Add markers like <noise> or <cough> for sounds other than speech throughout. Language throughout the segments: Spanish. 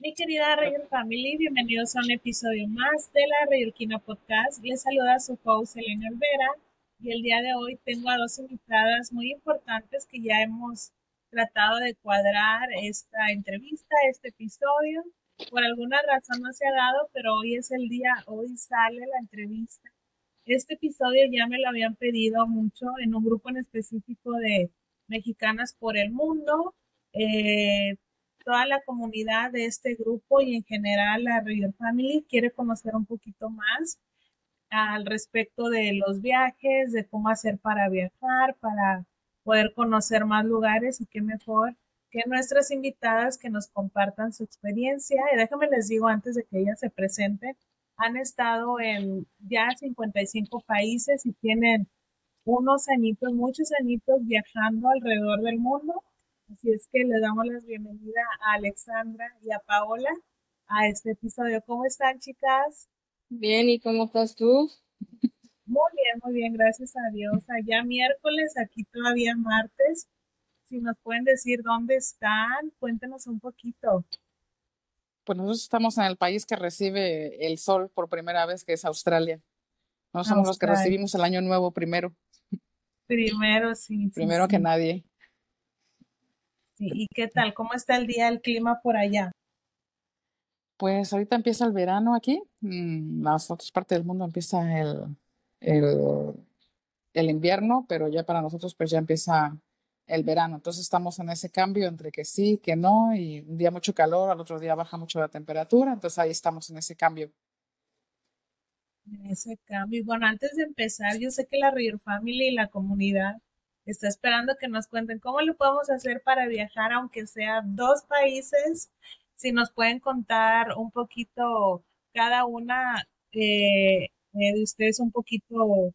Mi querida Rayor Family, bienvenidos a un episodio más de la Rayurquina Podcast. Les saluda su host Elena Olvera y el día de hoy tengo a dos invitadas muy importantes que ya hemos tratado de cuadrar esta entrevista, este episodio. Por alguna razón no se ha dado, pero hoy es el día, hoy sale la entrevista. Este episodio ya me lo habían pedido mucho en un grupo en específico de mexicanas por el mundo. Eh, toda la comunidad de este grupo y en general la River Family quiere conocer un poquito más al respecto de los viajes, de cómo hacer para viajar, para poder conocer más lugares y qué mejor que nuestras invitadas que nos compartan su experiencia. Y déjame les digo antes de que ellas se presenten, han estado en ya 55 países y tienen unos añitos, muchos añitos viajando alrededor del mundo Así es que le damos la bienvenida a Alexandra y a Paola a este episodio. ¿Cómo están, chicas? Bien, ¿y cómo estás tú? Muy bien, muy bien, gracias a Dios. Allá miércoles, aquí todavía martes. Si nos pueden decir dónde están, cuéntenos un poquito. Pues nosotros estamos en el país que recibe el sol por primera vez, que es Australia. Nosotros somos los que recibimos el año nuevo primero. Primero, sí. primero que nadie. ¿Y qué tal? ¿Cómo está el día, el clima por allá? Pues ahorita empieza el verano aquí. En mm, las otras partes del mundo empieza el, el, invierno, pero ya para nosotros pues ya empieza el verano. Entonces estamos en ese cambio entre que sí, que no, y un día mucho calor, al otro día baja mucho la temperatura. Entonces ahí estamos en ese cambio. En ese cambio. Y bueno, antes de empezar, yo sé que la Real Family y la comunidad está esperando que nos cuenten cómo lo podemos hacer para viajar, aunque sea dos países. Si nos pueden contar un poquito cada una eh, eh, de ustedes, un poquito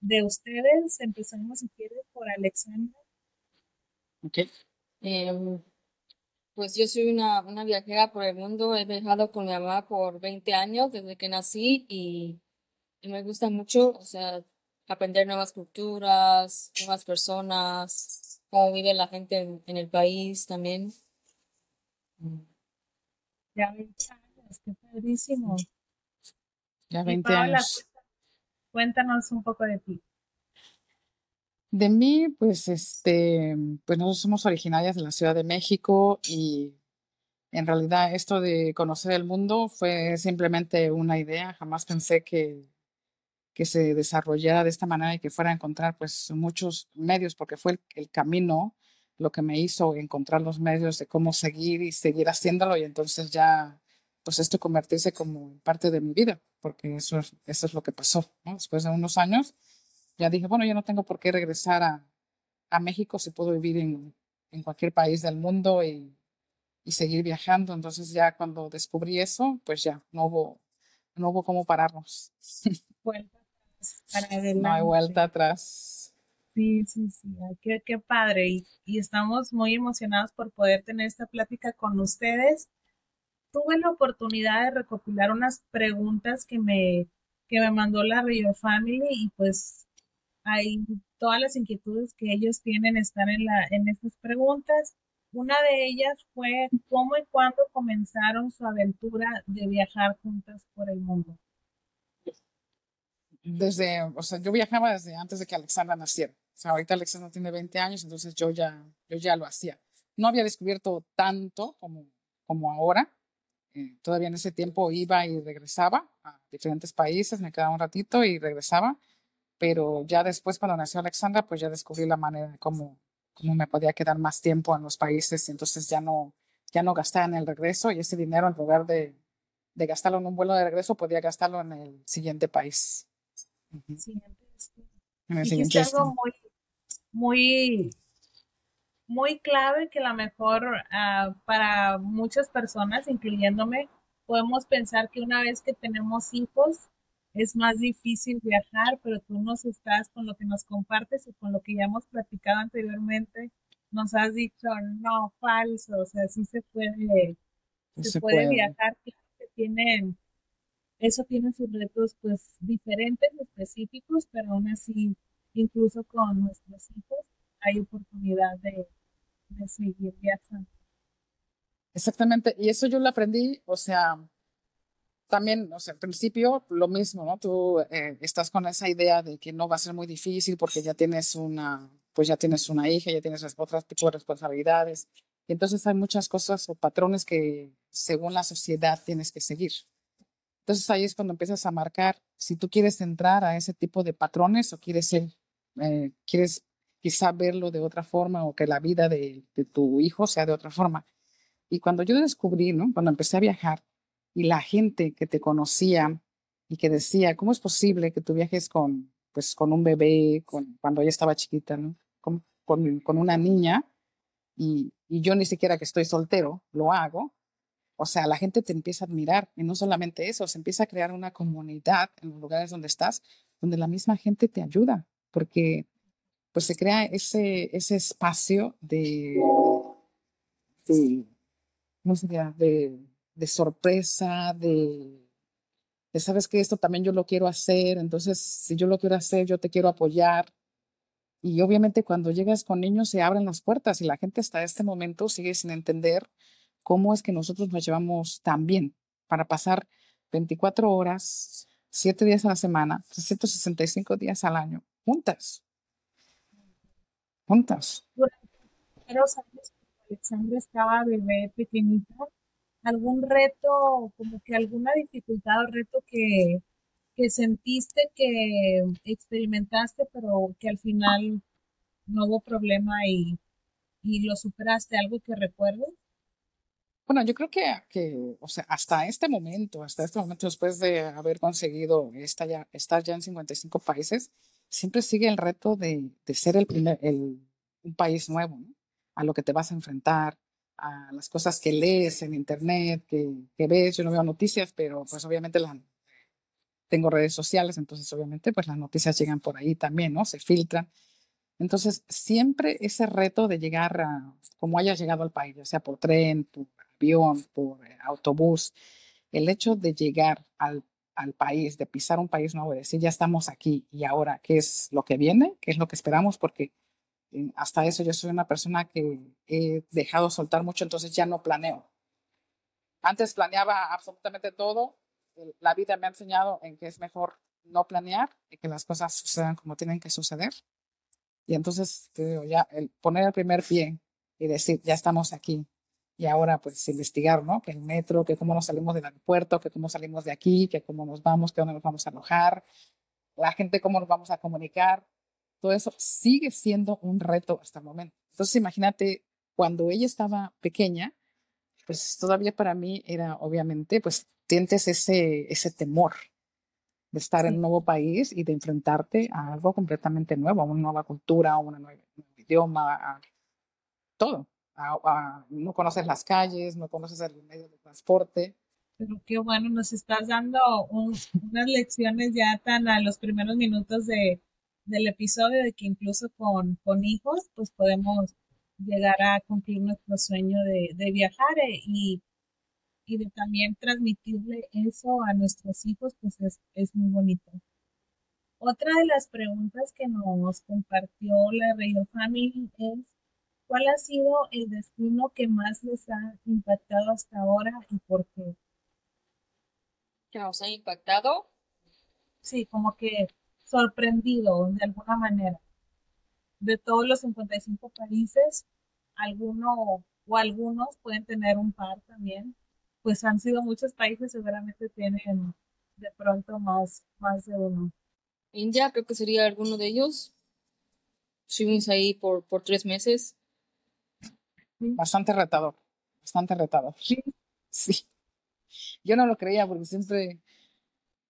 de ustedes. Empezamos, si quieres, por Alexandra. Ok. Em, pues yo soy una, una viajera por el mundo. He viajado con mi mamá por 20 años desde que nací y, y me gusta mucho, o sea, aprender nuevas culturas, nuevas personas, cómo vive la gente en, el país también. Ya 20 años, qué padrísimo. Ya 20 años. Cuéntanos un poco de ti. De mí, pues, este, pues nosotros somos originarias de la Ciudad de México y en realidad esto de conocer el mundo fue simplemente una idea. Jamás pensé que que se desarrollara de esta manera y que fuera a encontrar pues muchos medios, porque fue el, camino lo que me hizo encontrar los medios de cómo seguir y seguir haciéndolo y entonces ya pues esto convertirse como parte de mi vida, porque eso es, eso es lo que pasó. Después de unos años ya dije, bueno, yo no tengo por qué regresar a, a México si puedo vivir en, en cualquier país del mundo y, y seguir viajando. Entonces ya cuando descubrí eso, pues ya no hubo, no hubo cómo pararnos. No hay vuelta atrás. Sí, sí, sí, qué, qué padre. Y, y, estamos muy emocionados por poder tener esta plática con ustedes. Tuve la oportunidad de recopilar unas preguntas que me, que me mandó la Rio Family y pues hay todas las inquietudes que ellos tienen están en, la, en estas preguntas. Una de ellas fue cómo y cuándo comenzaron su aventura de viajar juntas por el mundo desde, o sea, yo viajaba desde antes de que Alexandra naciera. O sea, ahorita Alexandra tiene 20 años, entonces yo ya, yo ya lo hacía. No había descubierto tanto como, como ahora. Eh, todavía en ese tiempo iba y regresaba a diferentes países, me quedaba un ratito y regresaba. Pero ya después, cuando nació Alexandra, pues ya descubrí la manera de cómo, cómo me podía quedar más tiempo en los países y entonces ya no, ya no gastaba en el regreso y ese dinero en lugar de, de gastarlo en un vuelo de regreso, podía gastarlo en el siguiente país. Sí, y algo muy, muy, muy clave que a lo mejor ah, para muchas personas, incluyéndome, podemos pensar que una vez que tenemos hijos es más difícil viajar, pero tú nos estás con lo que nos compartes y con lo que ya hemos platicado anteriormente, nos has dicho no, falso, o sea, sí se puede, se, puede, puede, viajar, que tienen eso tiene sus retos pues diferentes, específicos, pero aún así, incluso con nuestros hijos, hay oportunidad de, seguir viajando. Exactamente, y eso yo lo aprendí, o sea, también, o sea, al principio lo mismo, ¿no? Tú eh, estás con esa idea de que no va a ser muy difícil porque ya tienes una, pues ya tienes una hija, ya tienes de responsabilidades. Y entonces hay muchas cosas o patrones que según la sociedad tienes que seguir. Entonces ahí es cuando empiezas a marcar si tú quieres entrar a ese tipo de patrones o quieres eh, quieres quizá verlo de otra forma o que la vida de, de tu hijo sea de otra forma. Y cuando yo descubrí, ¿no? Cuando empecé a viajar y la gente que te conocía y que decía, ¿cómo es posible que tú viajes con, pues, con un bebé, con, cuando ella estaba chiquita, ¿no? Con, con, con una niña y, y yo ni siquiera que estoy soltero lo hago? O sea, la gente te empieza a admirar y no solamente eso, se empieza a crear una comunidad en los lugares donde estás, donde la misma gente te ayuda, porque pues se crea ese, ese espacio de, de ¿cómo se llama? De, de sorpresa, de, de, sabes que esto también yo lo quiero hacer, entonces si yo lo quiero hacer, yo te quiero apoyar. Y obviamente cuando llegas con niños se abren las puertas y la gente hasta este momento sigue sin entender cómo es que nosotros nos llevamos tan bien para pasar 24 horas, 7 días a la semana, 365 días al año, juntas. Juntas. Pero Alexandra estaba bebé pequeñita, algún reto, como que alguna dificultad o reto que, que sentiste que experimentaste, pero que al final no hubo problema y, y lo superaste, algo que recuerdes? Bueno, yo creo que, que, o sea, hasta este momento, hasta este momento, después de haber conseguido estar ya, estar ya en 55 países, siempre sigue el reto de, de ser el primer, el, un país nuevo, ¿no? a lo que te vas a enfrentar, a las cosas que lees en internet, que, que ves. Yo no veo noticias, pero pues obviamente tengo redes sociales, entonces obviamente pues las noticias llegan por ahí también, ¿no? Se filtran. Entonces, siempre ese reto de llegar a, como hayas llegado al país, ya sea por tren, por avión, por eh, autobús, el hecho de llegar al, al país, de pisar un país nuevo, de decir, ya estamos aquí y ahora, ¿qué es lo que viene? ¿Qué es lo que esperamos? Porque hasta eso yo soy una persona que he dejado soltar mucho, entonces ya no planeo. Antes planeaba absolutamente todo. La vida me ha enseñado en que es mejor no planear y que las cosas sucedan como tienen que suceder. Y entonces, ya el poner el primer pie y decir, ya estamos aquí. Y ahora, pues, investigar, ¿no? Que el metro, que cómo nos salimos del aeropuerto, que cómo salimos de aquí, que cómo nos vamos, que dónde nos vamos a alojar, la gente, cómo nos vamos a comunicar todo eso sigue siendo un reto hasta el momento. Entonces, imagínate, cuando ella estaba pequeña, pues todavía para mí era obviamente, pues sientes ese, ese temor de estar en un nuevo país y de enfrentarte a algo completamente nuevo, a una nueva cultura, a un nuevo idioma, a todo. No conoces las calles, no conoces el medio de transporte. Pero qué bueno, nos estás dando unas lecciones ya tan a los primeros minutos de, del episodio de que incluso con, con hijos, pues podemos llegar a cumplir nuestro sueño de, de viajar eh, y, y, de también transmitirle eso a nuestros hijos, pues es, es muy bonito. Otra de las preguntas que nos compartió la Radio Family es, ¿cuál ha sido el destino que más les ha impactado hasta ahora y por qué? ¿Que nos ha impactado? Sí, como que sorprendido de alguna manera. De todos los 55 países, alguno o algunos pueden tener un par también. Pues han sido muchos países, seguramente tienen de pronto más, más de uno. India creo que sería alguno de ellos. Estuvimos ahí por, por tres meses. Bastante retador, bastante retador. Sí. sí. Yo no lo creía porque siempre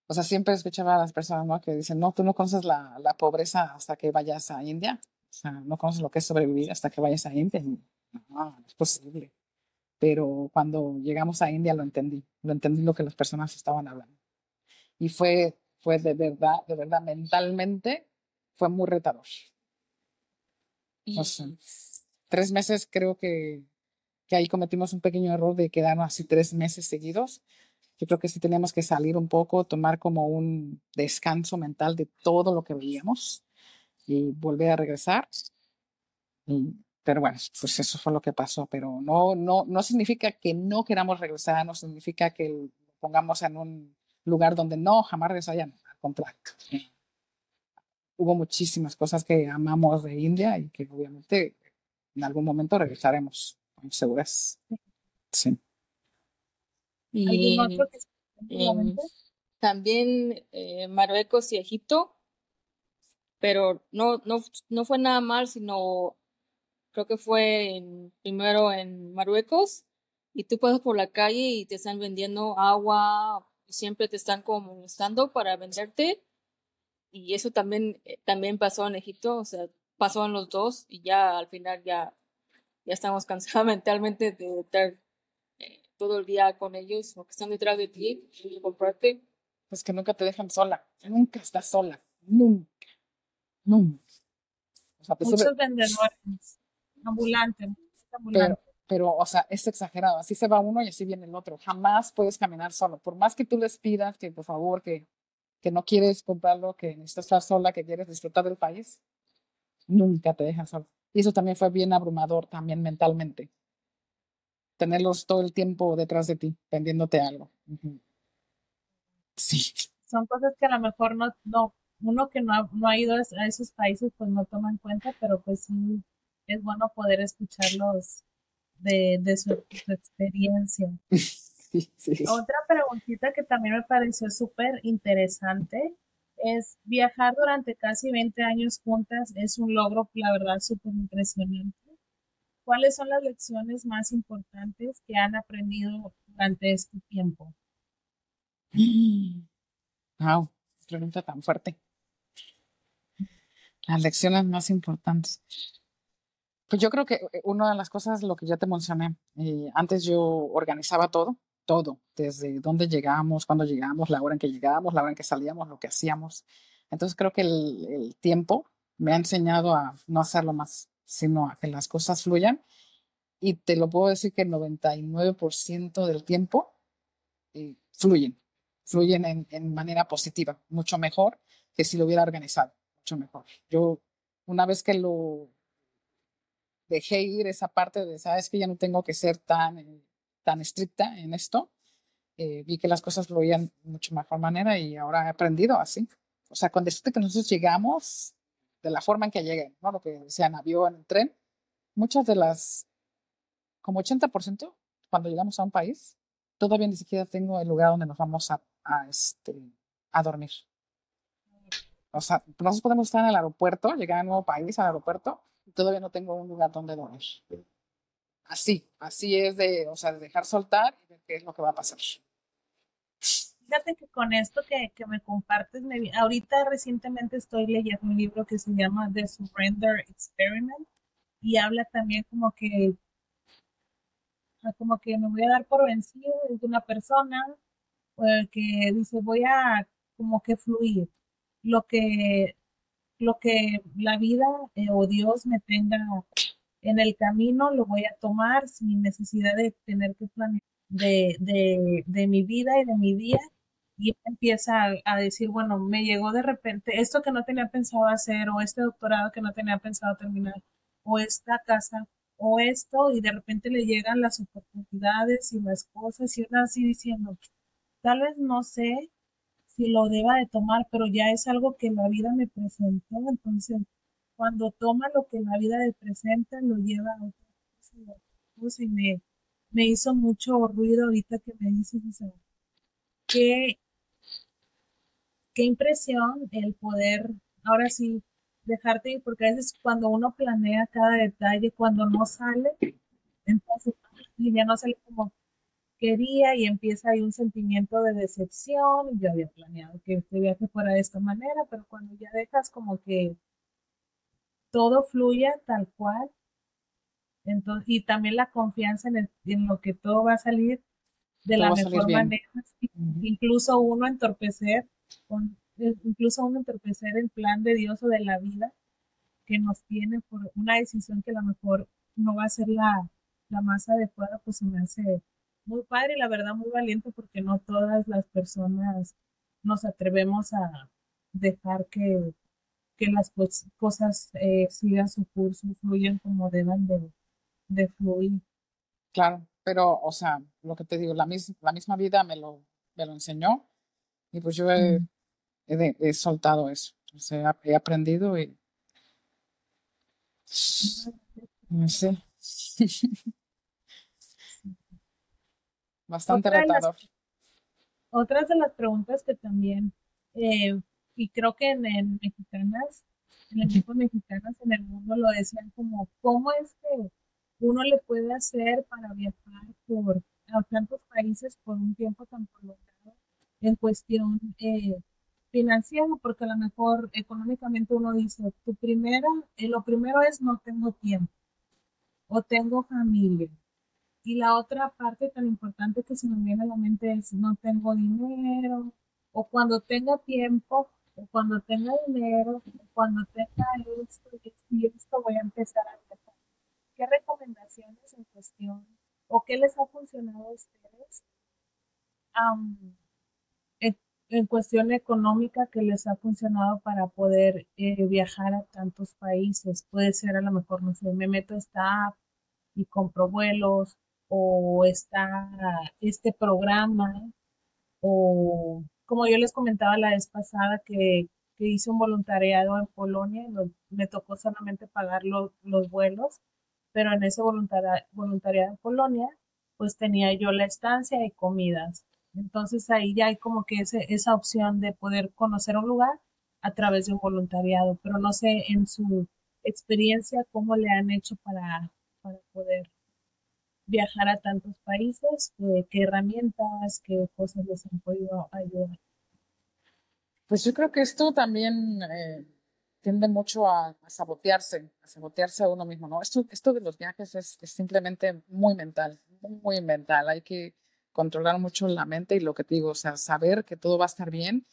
o sea, siempre escuchaba a las personas ¿no? que dicen, no, tú no conoces la, la, pobreza hasta que vayas a India. O sea, no conoces lo que es sobrevivir hasta que vayas a India. No, no es posible. Pero cuando llegamos a India lo entendí. Lo entendí lo que las personas estaban hablando. Y fue, fue de verdad, de verdad, mentalmente, fue muy retador. O sea, tres meses creo que, que ahí cometimos un pequeño error de quedarnos así tres meses seguidos yo creo que sí teníamos que salir un poco, tomar como un descanso mental de todo lo que veíamos y volver a regresar. Y pero bueno, pues eso fue lo que pasó, pero no, no, no significa que no queramos regresar, no significa que lo pongamos en un lugar donde no, jamás regresarían, al contrario. Hubo muchísimas cosas que amamos de India y que obviamente en algún momento regresaremos, seguras. Sí. Y em, también eh, Marruecos y Egipto, pero no, no, no fue nada mal, sino creo que fue en, primero en Marruecos, y tú pasas por la calle y te están vendiendo agua, siempre te están como molestando para venderte, y eso también, eh, también pasó en Egipto, o sea, pasó en los dos, y ya al final ya, ya estamos <laughs> cansados mentalmente de estar eh, todo el día con ellos, o que están detrás de ti, y comprarte. Pues que nunca te dejan sola, nunca estás sola, nunca, nunca. Muchos vendedores ambulante, Pero, pero, o sea, es exagerado. Así se va uno y así viene el otro. Jamás puedes caminar solo. Por más que tú les pidas que, por favor, que, que no quieres comprarlo, que necesitas estar sola, que quieres disfrutar del país, nunca te dejan solo. Y eso también fue bien abrumador, también mentalmente. Tenerlos todo el tiempo detrás de ti, vendiéndote algo. Sí. Son cosas que a lo mejor no, no uno que no ha, no ha ido a esos países, pues no toma en cuenta, pero pues sí es bueno poder escucharlos de, de su, experiencia. <laughs> Otra preguntita que también me pareció súper interesante es viajar durante casi 20 años juntas es un logro, la verdad, súper impresionante. ¿Cuáles son las lecciones más importantes que han aprendido durante este tiempo? <clears throat> Wow, pregunta tan fuerte. Las lecciones más importantes. Pues yo creo que eh, una de las cosas, lo que ya te mencioné, eh, antes yo organizaba todo, todo, desde dónde llegamos, cuándo llegamos, la hora en que llegamos, la hora en que salíamos, lo que hacíamos. Entonces creo que el, el tiempo me ha enseñado a no hacerlo más, sino a que las cosas fluyan. Y te lo puedo decir que el 99% del tiempo eh, fluyen, fluyen en, en manera positiva, mucho mejor que si lo hubiera organizado, mucho mejor. Yo, una vez que lo dejé ir esa parte de, sabes que ya no tengo que ser tan, eh, tan estricta en esto. Eh, vi que las cosas fluían mucho mejor manera y ahora he aprendido así. O sea, cuando decirte que nosotros llegamos de la forma en que llegué, ¿no? Lo que sea en avión, en tren, muchas de las, como 80%, cuando llegamos a un país, todavía ni siquiera tengo el lugar donde nos vamos a, a, este, a dormir. O sea, nosotros podemos estar en el aeropuerto, llegar a un nuevo país, al aeropuerto, todavía no tengo un lugar donde dormir. Así, así es de, o sea, de dejar soltar qué es lo que va a pasar. Fíjate que con esto que, que me compartes, me, ahorita recientemente estoy leyendo un libro que se llama The Surrender Experiment y habla también como que como que me voy a dar por vencido de una persona eh, que dice voy a como que fluir lo que lo que la vida eh, o Dios me tenga en el camino, lo voy a tomar sin necesidad de tener que planear de, de, de mi vida y de mi día. Y empieza a, decir, bueno, me llegó de repente esto que no tenía pensado hacer, o este doctorado que no tenía pensado terminar, o esta casa, o esto, y de repente le llegan las oportunidades y las cosas, y uno así diciendo, tal vez no sé si lo deba de tomar, pero ya es algo que la vida me presentó, entonces cuando toma lo que la vida le presenta, lo lleva a otra cosa y me, me hizo mucho ruido ahorita que me dices, o sea, qué, qué impresión el poder, ahora sí, dejarte ir, porque a veces cuando uno planea cada detalle, cuando no sale, entonces ya no sale como quería y empieza ahí un sentimiento de decepción. Yo había planeado que este viaje fuera de esta manera, pero cuando ya dejas como que todo fluya tal cual, entonces, y también la confianza en, el, en lo que todo va a salir de la mejor manera, incluso uno entorpecer, con, eh, incluso uno entorpecer el plan de Dios o de la vida que nos tiene por una decisión que a lo mejor no va a ser la, la más adecuada, pues se me hace muy padre y la verdad muy valiente porque no todas las personas nos atrevemos a dejar que, que las pues, cosas eh, sigan su curso, fluyen como deben de, de fluir. Claro, pero, o sea, lo que te digo, la, mis, la misma vida me lo, me lo enseñó y pues yo he, he, he soltado eso. O sea, he aprendido y... No sé. <laughs> Bastante Otra de las- retador. Otras de las preguntas que también, eh, y creo que en, en mexicanas, en el equipo mexicanas en el mundo lo decían como, ¿cómo es que uno le puede hacer para viajar por a tantos países por un tiempo tan prolongado en cuestión eh, financiera? Porque a lo mejor económicamente uno dice, tu primera, eh, lo primero es no tengo tiempo o tengo familia. Y la otra parte tan importante que se me viene a la mente es no tengo dinero, o cuando tenga tiempo, cuando tenga dinero, cuando tenga esto y esto voy a empezar a viajar. ¿Qué recomendaciones en cuestión, o qué les ha funcionado a ustedes am, en, cuestión económica que les ha funcionado para poder eh, viajar a tantos países? Puede ser a lo mejor, no sé, me meto esta app y compro vuelos o está este programa, o como yo les comentaba la vez pasada que, que hice un voluntariado en Polonia, lo- me tocó solamente pagar lo- los vuelos, pero en ese voluntaria- voluntariado en Polonia, pues tenía yo la estancia y comidas. Entonces ahí ya hay como que ese, esa opción de poder conocer un lugar a través de un voluntariado, pero no sé en su experiencia cómo le han hecho para, para poder viajar a tantos países, eh, qué herramientas, qué cosas les han podido ayudar. Pues yo creo que esto también eh, tiende mucho a, sabotearse, a sabotearse a uno mismo, ¿no? Esto, esto de los viajes es, simplemente muy mental, muy, muy mental. Hay que controlar mucho la mente y lo que te digo, o sea, saber que todo va a estar bien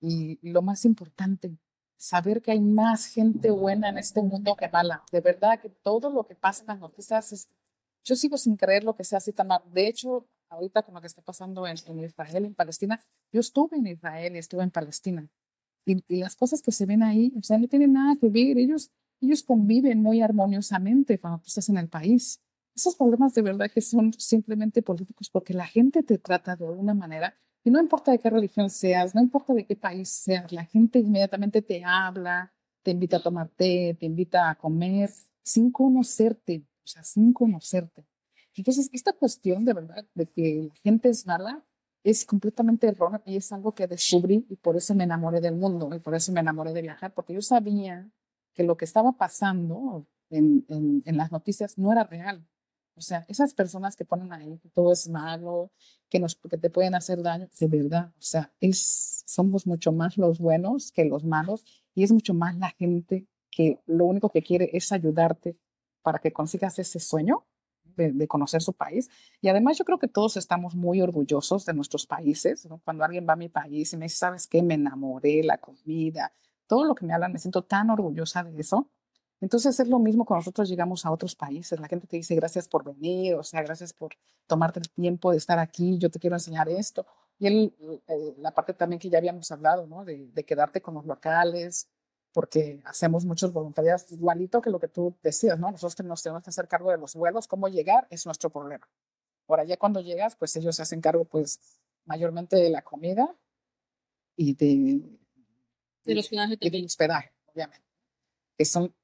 y lo más importante, saber que hay más gente buena en este mundo que mala. De verdad que todo lo que pasa en las noticias es... Yo sigo sin creer lo que sea así tan mal. De hecho, ahorita con lo que está pasando en, en Israel, en Palestina, yo estuve en Israel y estuve en Palestina. Y, y las cosas que se ven ahí, o sea, no tienen nada que ver. Ellos, ellos conviven muy armoniosamente cuando tú estás en el país. Esos problemas de verdad que son simplemente políticos porque la gente te trata de una manera y no importa de qué religión seas, no importa de qué país seas, la gente inmediatamente te habla, te invita a tomar té, te invita a comer sin conocerte, sin conocerte. Entonces, esta cuestión de verdad de que la gente es mala es completamente errónea y es algo que descubrí y por eso me enamoré del mundo y por eso me enamoré de viajar, porque yo sabía que lo que estaba pasando en, en, en las noticias no era real. O sea, esas personas que ponen ahí que todo es malo, que, nos, que te pueden hacer daño, de verdad, o sea, es, somos mucho más los buenos que los malos y es mucho más la gente que lo único que quiere es ayudarte para que consigas ese sueño de, conocer su país. Y además yo creo que todos estamos muy orgullosos de nuestros países. Cuando alguien va a mi país y me dice, ¿sabes qué? Me enamoré, la comida, todo lo que me hablan, me siento tan orgullosa de eso. Entonces es lo mismo cuando nosotros llegamos a otros países. La gente te dice, gracias por venir, o sea, gracias por tomarte el tiempo de estar aquí, yo te quiero enseñar esto. Y la parte también que ya habíamos hablado, de quedarte con los locales, porque hacemos muchos voluntariados, igualito que lo que tú decías, ¿no? Nosotros nos tenemos que hacer cargo de los vuelos, cómo llegar es nuestro problema. Ahora ya cuando llegas, pues ellos se hacen cargo, pues, mayormente de la comida y de... Del hospedaje y del hospedaje, obviamente. Que son,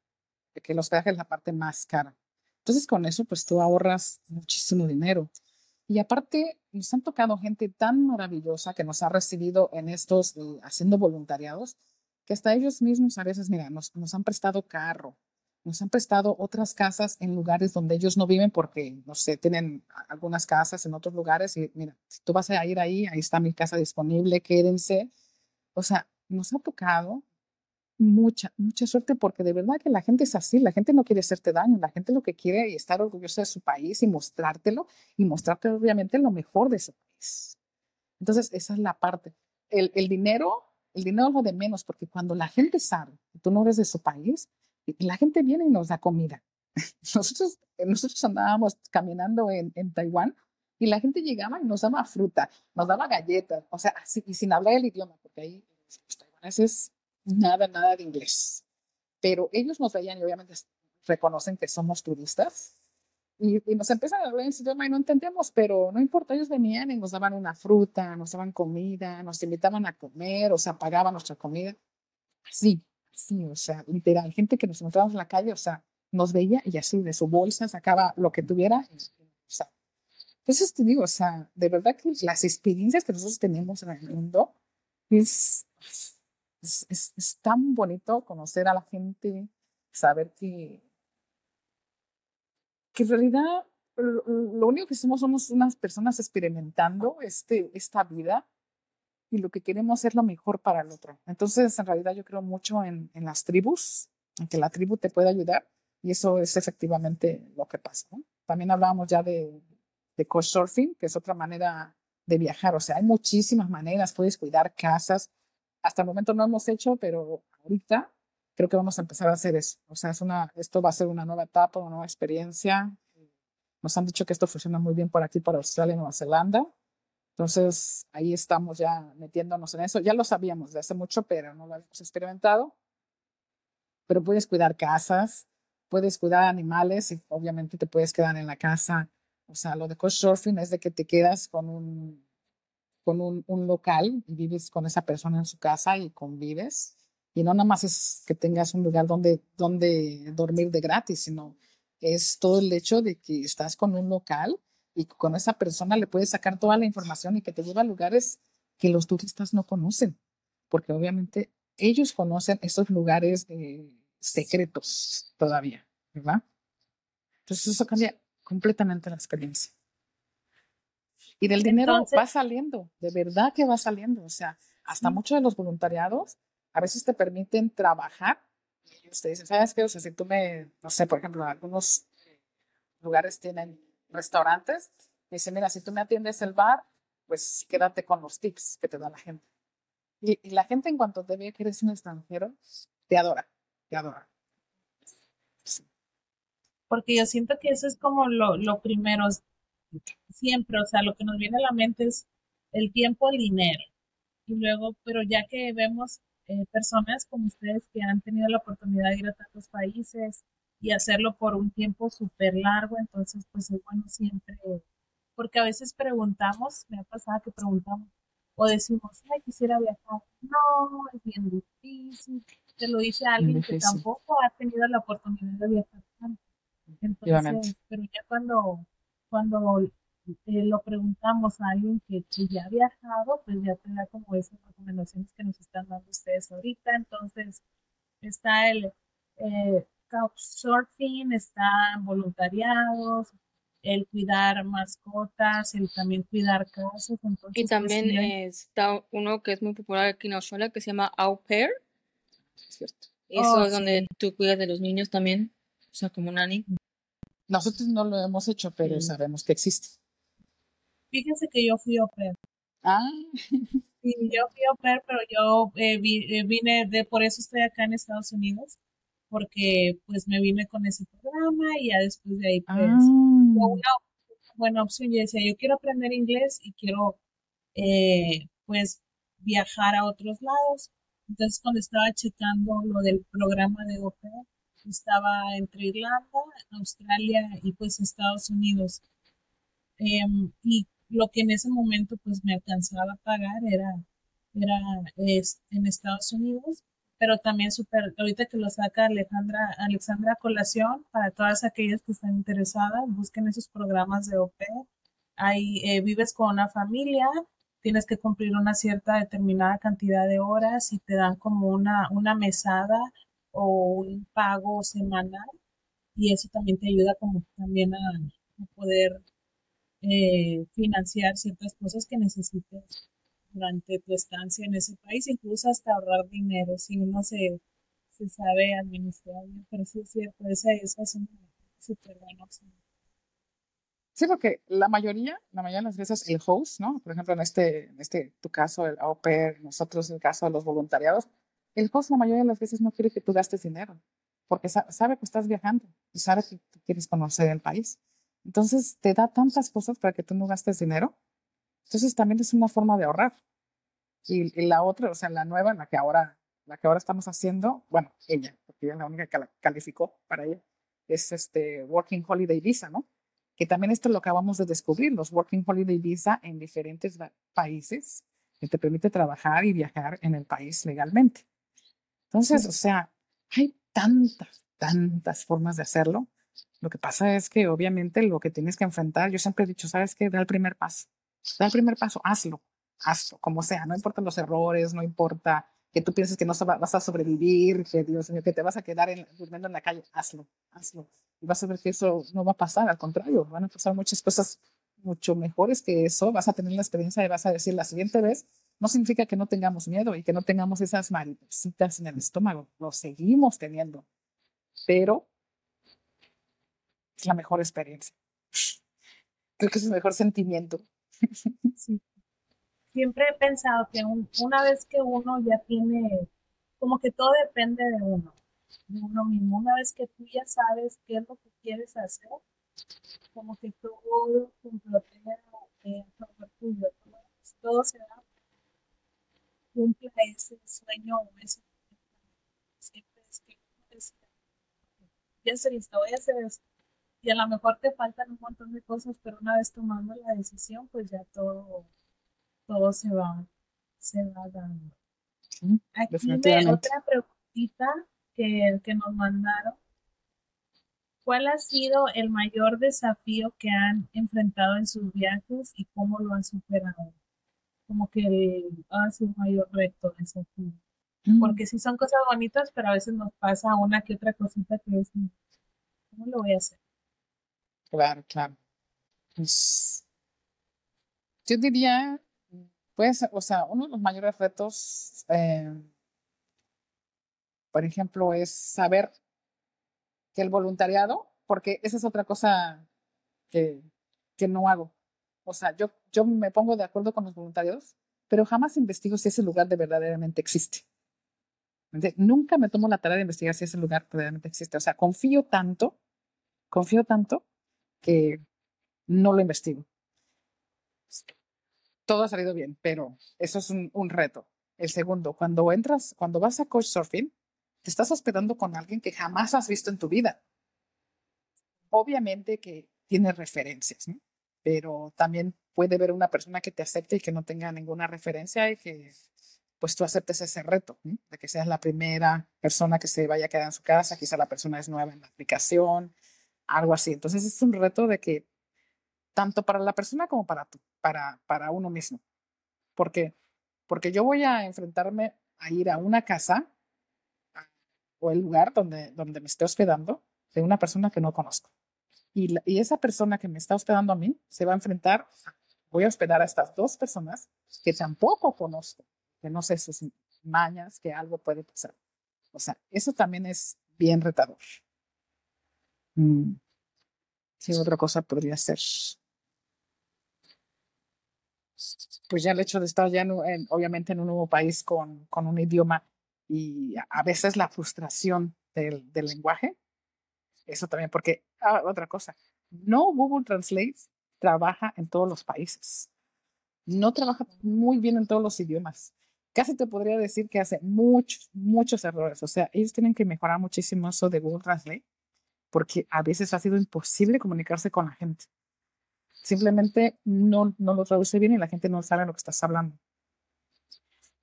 que el hospedaje es la parte más cara. Entonces con eso, pues tú ahorras muchísimo dinero. Y aparte, nos han tocado gente tan maravillosa que nos ha recibido en estos, eh, haciendo voluntariados, que hasta ellos mismos a veces, mira, nos, nos, han prestado carro, nos han prestado otras casas en lugares donde ellos no viven porque, no sé, tienen algunas casas en otros lugares y mira, si tú vas a ir ahí, ahí está mi casa disponible, quédense. O sea, nos ha tocado mucha, mucha suerte porque de verdad que la gente es así, la gente no quiere hacerte daño, la gente lo que quiere es estar orgullosa de su país y mostrártelo y mostrarte obviamente lo mejor de su país. Entonces, esa es la parte. El, el dinero el dinero es lo de menos, porque cuando la gente sabe que tú no eres de su país, la gente viene y nos da comida. <laughs> Nosotros, nosotros andábamos caminando en, en Taiwán y la gente llegaba y nos daba fruta, nos daba galletas, o sea, y sin hablar el idioma, porque ahí los taiwaneses nada, nada de inglés. Pero ellos nos veían y obviamente reconocen que somos turistas y, nos empiezan a hablar en ese idioma y no entendemos, pero no importa, ellos venían y nos daban una fruta, nos daban comida, nos invitaban a comer, o sea, pagaban nuestra comida. Así, así, o sea, literal, gente que nos encontrábamos en la calle, o sea, nos veía y así de su bolsa sacaba lo que tuviera. o sea, entonces te digo, o sea, de verdad que las experiencias que nosotros tenemos en el mundo es, es, es, es tan bonito conocer a la gente, saber que que en realidad lo único que somos somos unas personas experimentando este, esta vida y lo que queremos es lo mejor para el otro. Entonces, en realidad yo creo mucho en, en las tribus, en que la tribu te puede ayudar y eso es efectivamente lo que pasa. También hablábamos ya de, de surfing, que es otra manera de viajar. O sea, hay muchísimas maneras, puedes cuidar casas. Hasta el momento no hemos hecho, pero ahorita creo que vamos a empezar a hacer eso. O sea, es una, esto va a ser una nueva etapa, una nueva experiencia. Nos han dicho que esto funciona muy bien por aquí, por Australia y Nueva Zelanda. Entonces, ahí estamos ya metiéndonos en eso. Ya lo sabíamos de hace mucho, pero no lo habíamos experimentado. Pero puedes cuidar casas, puedes cuidar animales y obviamente te puedes quedar en la casa. O sea, lo de surfing es de que te quedas con un, con un, un local y vives con esa persona en su casa y convives y no nada más es que tengas un lugar donde, donde dormir de gratis, sino es todo el hecho de que estás con un local y con esa persona le puedes sacar toda la información y que te lleva a lugares que los turistas no conocen, porque obviamente ellos conocen esos lugares eh, secretos todavía, ¿verdad? Entonces eso cambia completamente la experiencia. Y del dinero va saliendo, de verdad que va saliendo, o sea, hasta muchos de los voluntariados a veces te permiten trabajar. Y usted dice, ¿sabes qué? O sea, si tú me, no sé, por ejemplo, algunos lugares tienen restaurantes, me dice, mira, si tú me atiendes el bar, pues quédate con los tips que te da la gente. Y, la gente en cuanto te ve que eres un extranjero, te adora, te adora. Porque yo siento que eso es como lo, lo primero, siempre, o sea, lo que nos viene a la mente es el tiempo, el dinero. Y luego, pero ya que vemos eh, personas como ustedes que han tenido la oportunidad de ir a tantos países y hacerlo por un tiempo súper largo, entonces pues es bueno siempre, porque a veces preguntamos, me ha pasado que preguntamos o decimos, ay, quisiera viajar. No, es bien difícil. Te lo dice alguien que tampoco ha tenido la oportunidad de viajar tanto. Entonces, pero ya cuando, cuando eh, lo preguntamos a alguien que, ya ha viajado, pues ya te da como esas recomendaciones que nos están dando ustedes ahorita. Entonces, está el eh, couchsurfing, están voluntariados, el cuidar mascotas, el también cuidar casas. Entonces, y pues, también está uno que es muy popular aquí en Australia que se llama Au Pair. cierto. Eso oh, es donde tú cuidas de los niños también, o sea, como nani. Nosotros no lo hemos hecho, pero sabemos que existe. Fíjense que yo fui au pair. Ah. <laughs> Sí, yo fui au pair, pero yo eh, eh, vine de, por eso estoy acá en Estados Unidos, porque pues me vine con ese programa y ya después de ahí pues fue ah. una buena opción. Yo decía, yo quiero aprender inglés y quiero eh, pues viajar a otros lados. Entonces cuando estaba checando lo del programa de au pair, estaba entre Irlanda, Australia y pues Estados Unidos. Em, y lo que en ese momento pues me alcanzaba a pagar era, era en Estados Unidos, pero también súper, ahorita que lo saca Alejandra, Alexandra Colación, para todas aquellas que están interesadas, busquen esos programas de OP. Ahí eh, vives con una familia, tienes que cumplir una cierta determinada cantidad de horas y te dan como una, una mesada o un pago semanal y eso también te ayuda como también a poder eh, financiar ciertas cosas que necesites durante tu estancia en ese país, incluso hasta ahorrar dinero, si uno se, se sabe administrar. Pero sí es cierto, esa, esa es una súper buena opción. Sí, porque la mayoría, la mayoría de las veces el host, ¿no? Por ejemplo, en este, en este, tu caso, el au pair, nosotros, el caso de los voluntariados, el host la mayoría de las veces no quiere que tú gastes dinero, porque sabe que estás viajando y sabe que quieres conocer el país. Entonces te da tantas cosas para que tú no gastes dinero. Entonces también es una forma de ahorrar. Y, la otra, o sea, la nueva, la que ahora la que ahora estamos haciendo, bueno, ella, porque ella es la única que la calificó para ella, es este Working Holiday Visa, ¿no? Que también esto lo acabamos de descubrir, los Working Holiday Visa en diferentes países que te permite trabajar y viajar en el país legalmente. Entonces, o sea, hay tantas, tantas formas de hacerlo. Lo que pasa es que obviamente lo que tienes que enfrentar, yo siempre he dicho, ¿sabes qué? Da el primer paso. Da el primer paso, hazlo, hazlo, como sea, no importa los errores, no importa que tú pienses que no vas a sobrevivir, que Dios mío, que te vas a quedar durmiendo en la calle, hazlo, hazlo. Y vas a ver que eso no va a pasar, al contrario, van a pasar muchas cosas mucho mejores que eso, vas a tener la experiencia y vas a decir la siguiente vez, no significa que no tengamos miedo y que no tengamos esas maripositas en el estómago, lo seguimos teniendo, pero es la mejor experiencia. Creo que es el mejor sentimiento. Siempre he pensado que una vez que uno ya tiene, como que todo depende de uno, de uno mismo, una vez que tú ya sabes qué es lo que quieres hacer, como que todo complotero eh, tuyo, todo se da, cumple ese sueño o ese siempre es que ya estoy listo, voy a hacer esto. Y a lo mejor te faltan un montón de cosas, pero una vez tomando la decisión, pues ya todo, todo se va, se va dando. Aquí me, otra preguntita que, que nos mandaron ¿Cuál ha sido el mayor desafío que han enfrentado en sus viajes y cómo lo han superado? Como que ha sido un mayor reto, desafío. Mm. Porque sí son cosas bonitas, pero a veces nos pasa una que otra cosita que es, ¿cómo lo voy a hacer? Claro, claro. Pues, yo diría, pues, o sea, uno de los mayores retos, eh, por ejemplo, es saber que el voluntariado, porque esa es otra cosa que, que no hago. O sea, yo, yo me pongo de acuerdo con los voluntarios, pero jamás investigo si ese lugar de verdaderamente existe. nunca me tomo la tarea de investigar si ese lugar verdaderamente existe. O sea, confío tanto, confío tanto que no lo investigo. Todo ha salido bien, pero eso es un, reto. El segundo, cuando entras, cuando vas a Couchsurfing, te estás hospedando con alguien que jamás has visto en tu vida. Obviamente que tiene referencias, pero también puede haber una persona que te acepte y que no tenga ninguna referencia y que pues tú aceptes ese reto, de que seas la primera persona que se vaya a quedar en su casa, quizá la persona es nueva en la aplicación, algo así. Entonces es un reto de que tanto para la persona como para tú, para, para uno mismo. ¿Por qué? Porque yo voy a enfrentarme a ir a una casa o el lugar donde, donde me esté hospedando de una persona que no conozco. Y, y esa persona que me está hospedando a mí se va a enfrentar, voy a hospedar a estas dos personas que tampoco conozco, que no sé sus mañas, que algo puede pasar. O sea, eso también es bien retador. Mm. Sí, otra cosa podría ser. Pues ya el hecho de estar ya en, obviamente en un nuevo país con, con un idioma y a veces la frustración del, del lenguaje. Eso también, porque ah, otra cosa, no Google Translate trabaja en todos los países. No trabaja muy bien en todos los idiomas. Casi te podría decir que hace muchos, muchos errores. O sea, ellos tienen que mejorar muchísimo eso de Google Translate, porque a veces ha sido imposible comunicarse con la gente. Simplemente no, no lo traduce bien y la gente no sabe lo que estás hablando.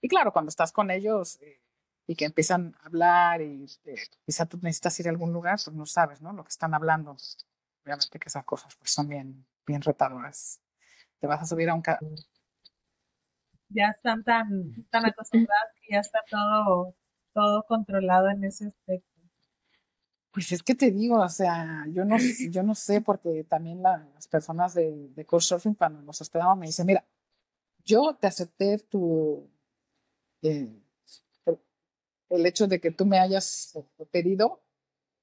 Y claro, cuando estás con ellos, eh, y que empiezan a hablar y eh, quizá tú necesitas ir a algún lugar, pues no sabes, ¿no? Lo que están hablando. Obviamente que esas cosas pues son bien, bien retadoras. Te vas a subir a un... Ya están tan, tan acostumbradas que ya está todo, todo controlado en ese aspecto. Pues es que te digo, o sea, yo no, yo no sé, porque también las personas de, de Couchsurfing cuando nos hospedamos me dicen, mira, yo te acepté tu, eh, el hecho de que tú me hayas pedido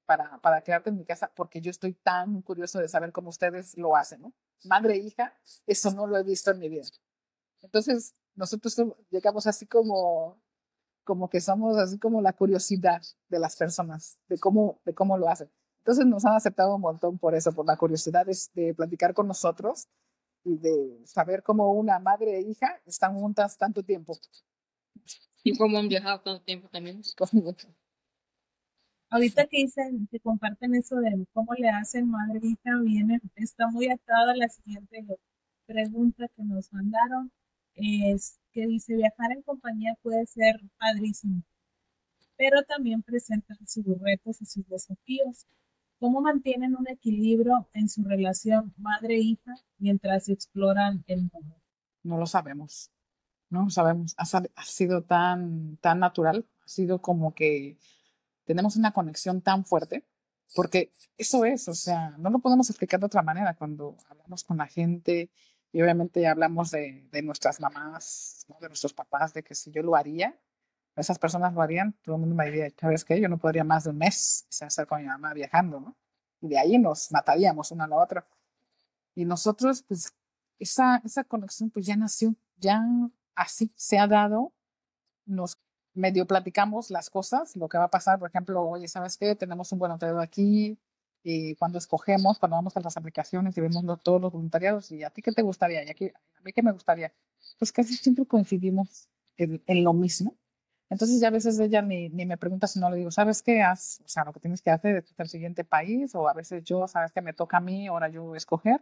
para, para quedarte en mi casa, porque yo estoy tan curioso de saber cómo ustedes lo hacen, ¿no? Madre e hija, eso no lo he visto en mi vida. Entonces, nosotros llegamos así como, como que somos así como la curiosidad de las personas, de cómo, de cómo lo hacen. Entonces nos han aceptado un montón por eso, por la curiosidad de, de platicar con nosotros y de saber cómo una madre e hija están juntas tanto tiempo. Y cómo han viajado tanto tiempo también. <laughs> Ahorita que dicen, que comparten eso de cómo le hacen madre hija, viene, está muy atada la siguiente pregunta que nos mandaron, es que dice, viajar en compañía puede ser padrísimo, pero también presenta sus retos y sus desafíos. ¿Cómo mantienen un equilibrio en su relación madre-hija mientras exploran el mundo? No lo sabemos, no lo sabemos. Ha, ha sido tan, tan natural, ha sido como que tenemos una conexión tan fuerte, porque eso es, o sea, no lo podemos explicar de otra manera cuando hablamos con la gente y obviamente hablamos de, de nuestras mamás, ¿no? de nuestros papás, de que si yo lo haría, esas personas lo harían, todo el mundo me diría, ¿sabes qué? Yo no podría más de un mes estar con mi mamá viajando, ¿no? Y de ahí nos mataríamos una a la otra. Y nosotros, pues, esa, esa conexión pues ya nació, ya así se ha dado, nos medio platicamos las cosas, lo que va a pasar, por ejemplo, oye, ¿sabes qué? Tenemos un buen hotel aquí, y cuando escogemos, cuando vamos a las aplicaciones y vemos todos los voluntariados, y a ti qué te gustaría, y aquí, a mí qué me gustaría, pues casi siempre coincidimos en, en lo mismo. Entonces ya a veces ella ni, ni me pregunta si no le digo, ¿sabes qué? Haz, o sea, lo que tienes que hacer es el siguiente país, o a veces yo, ¿sabes qué? Me toca a mí, ahora yo escoger,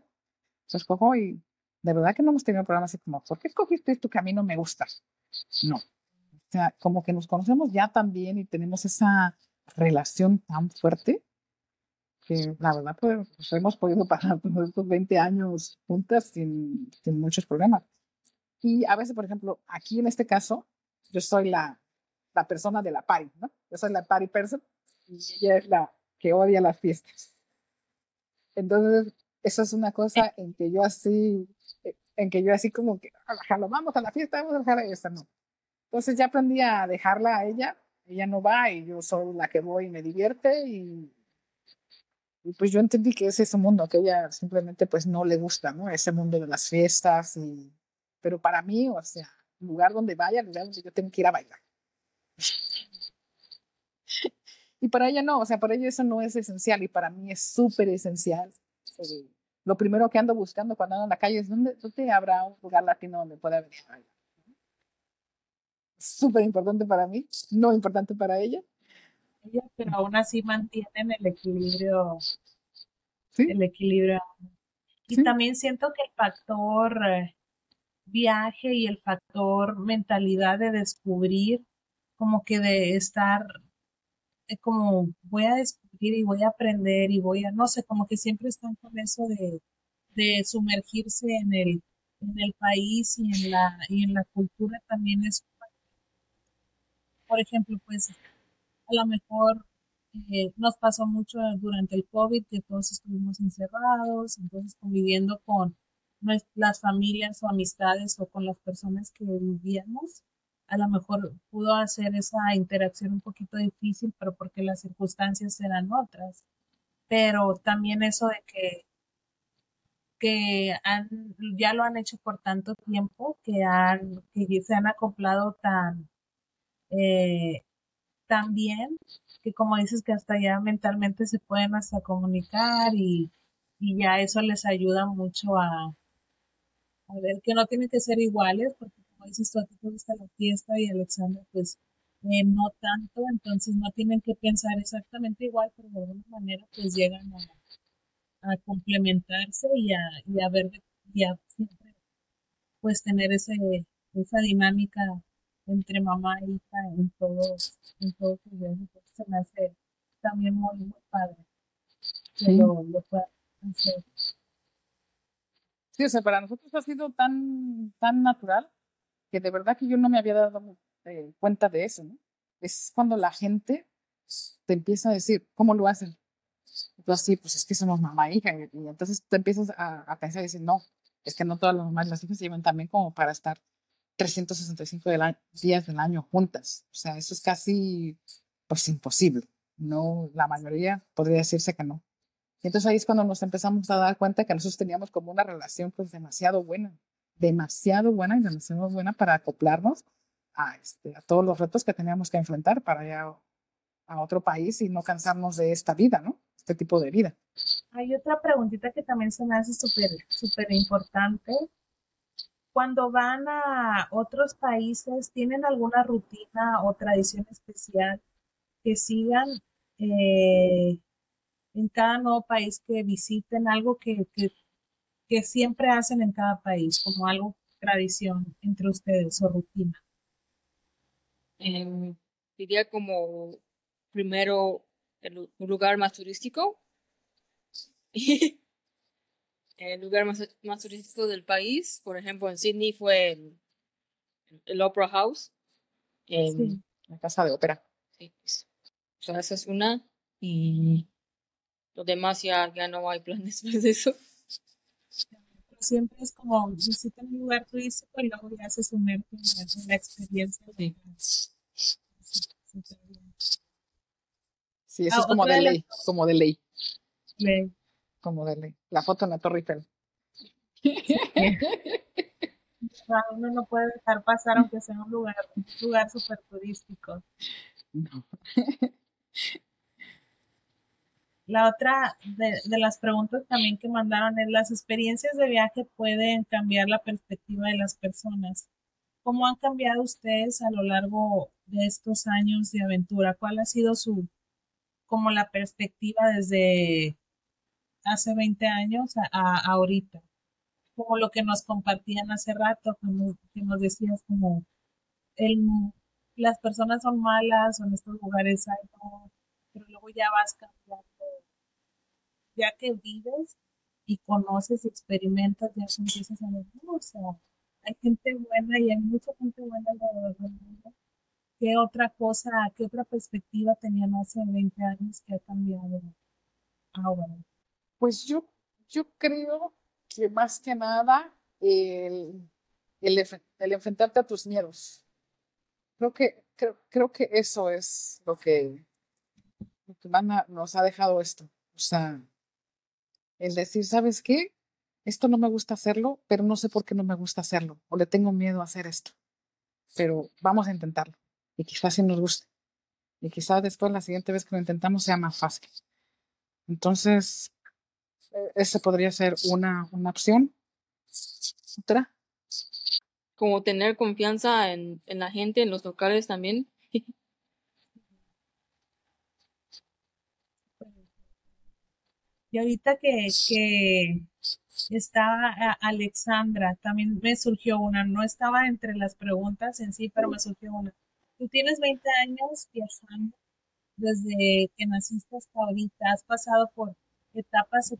yo escojo y de verdad que no hemos tenido problemas así como, ¿por qué escogiste tu camino me gusta? No, o sea, como que nos conocemos ya también y tenemos esa relación tan fuerte que la verdad pues, pues hemos podido pasar <laughs> todos estos 20 años juntas sin, sin muchos problemas. Y a veces, por ejemplo, aquí en este caso, yo soy la, la persona de la party, ¿no? Yo soy la party person y ella es la que odia las fiestas. Entonces, eso es una cosa en que yo así, en que yo así como que, vamos a la fiesta, vamos a dejar a esta, no. Entonces ya aprendí a dejarla a ella, ella no va y yo soy la que voy y me divierte y pues yo entendí que es ese mundo que ella simplemente pues no le gusta, ¿no? Ese mundo de las fiestas y, pero para mí, o sea, lugar donde vaya, lugar donde yo tengo que ir a bailar. y para ella no, o sea, para ella eso no es esencial y para mí es súper esencial. lo primero que ando buscando cuando ando en la calle es dónde, dónde habrá un lugar latino donde pueda venir a bailar súper importante para mí, no importante para ella. Pero aún así mantienen el equilibrio. ¿Sí? El equilibrio. Y también siento que el factor eh, viaje y el factor mentalidad de descubrir, como que de estar, eh, como voy a descubrir y voy a aprender y voy a, no sé, como que siempre están con eso de, de sumergirse en el, en el país y en la, y en la cultura también es por ejemplo, pues a lo mejor eh, nos pasó mucho durante el COVID que todos estuvimos encerrados, entonces conviviendo con las familias o amistades o con las personas que vivíamos, a lo mejor pudo hacer esa interacción un poquito difícil, pero porque las circunstancias eran otras. Pero también eso de que, que han, ya lo han hecho por tanto tiempo, que, han, que se han acoplado tan, eh, también que como dices que hasta ya mentalmente se pueden hasta comunicar y, y ya eso les ayuda mucho a, a ver que no tienen que ser iguales, porque como dices tú, a ti te gusta la fiesta y Alexandra pues eh, no tanto, entonces no tienen que pensar exactamente igual, pero de alguna manera pues llegan a, a complementarse y a, y a ver, y a siempre pues tener ese, esa dinámica entre mamá e hija en todos, en todos los días. se me hace también muy, muy padre que lo, lo pueda hacer. Sí, o sea, para nosotros ha sido tan, tan natural que de verdad que yo no me había dado eh, cuenta de eso, ¿no? Es cuando la gente te empieza a decir, ¿cómo lo hacen? Entonces, sí, pues es que somos mamá e hija. Y, entonces te empiezas a, a, pensar y decir, no, es que no todas las mamás y las hijas se llevan también como para estar 365 días del año juntas. O sea, eso es casi, pues, imposible. No, la mayoría podría decirse que no. Y entonces ahí es cuando nos empezamos a dar cuenta que nosotros teníamos como una relación, pues, demasiado buena, demasiado buena y demasiado buena para acoplarnos a, este, a todos los retos que teníamos que enfrentar para ir a otro país y no cansarnos de esta vida, ¿no? Este tipo de vida. Hay otra preguntita que también se me hace súper, súper importante cuando van a otros países, ¿tienen alguna rutina o tradición especial que sigan eh, en cada nuevo país que visiten? Algo que, que siempre hacen en cada país, como algo tradición entre ustedes o rutina. Em, diría como primero el lugar más turístico. <laughs> el lugar más, más, turístico del país, por ejemplo, en Sydney fue el, Opera House. En, La casa de ópera. Sí. esa es una. Y lo demás ya, ya no hay planes <laughs> de eso. Siempre es como visitan un lugar turístico y luego ya se sumergen en la experiencia. Sí. Sí, eso ah, es como de, ley, como de ley. Como de. La foto en la Torre Eiffel. Uno no puede dejar pasar aunque sea un lugar, un lugar súper turístico. La otra de, de, las preguntas también que mandaron es, ¿las experiencias de viaje pueden cambiar la perspectiva de las personas? ¿Cómo han cambiado ustedes a lo largo de estos años de aventura? ¿Cuál ha sido su, como la perspectiva desde hace 20 años a, ahorita. Como lo que nos compartían hace rato, como que nos decías como el, las personas son malas o en estos lugares hay pero luego ya vas cambiando. Ya que vives y conoces y experimentas, ya empiezas a ver, o sea, hay gente buena y hay mucha gente buena alrededor del mundo ¿Qué otra cosa, qué otra perspectiva tenían hace 20 años que ha cambiado ahora? Pues yo, yo creo que más que nada el, el, enfrentarte a tus miedos. Creo que, creo, creo que eso es lo que, lo que más nos ha dejado esto. O sea, el decir, ¿sabes qué? Esto no me gusta hacerlo, pero no sé por qué no me gusta hacerlo. O le tengo miedo a hacer esto. Pero vamos a intentarlo y quizás sí nos guste. Y quizás después la siguiente vez que lo intentamos sea más fácil. Entonces, esa podría ser una, una opción. Otra. Como tener confianza en, en la gente, en los locales también. Y ahorita que, que estaba Alexandra, también me surgió una, no estaba entre las preguntas en sí, pero me surgió una. Tú tienes 20 años viajando desde que naciste hasta ahorita. Has pasado por etapas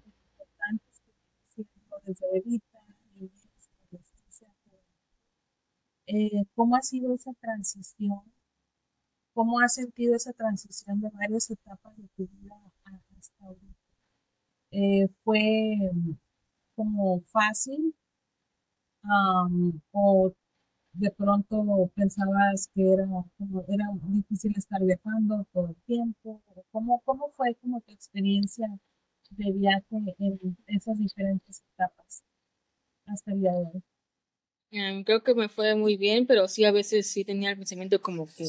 eh, ¿Cómo ha sido esa transición? ¿Cómo has sentido esa transición de varias etapas de tu vida hasta ahorita? Eh, ¿Fue como fácil? ¿O de pronto pensabas que era, como, era difícil estar viajando todo el tiempo? ¿Cómo, ¿Cómo fue como tu experiencia de viaje en esas diferentes etapas hasta el día de hoy? Creo que me fue muy bien, pero sí a veces sí tenía el pensamiento como que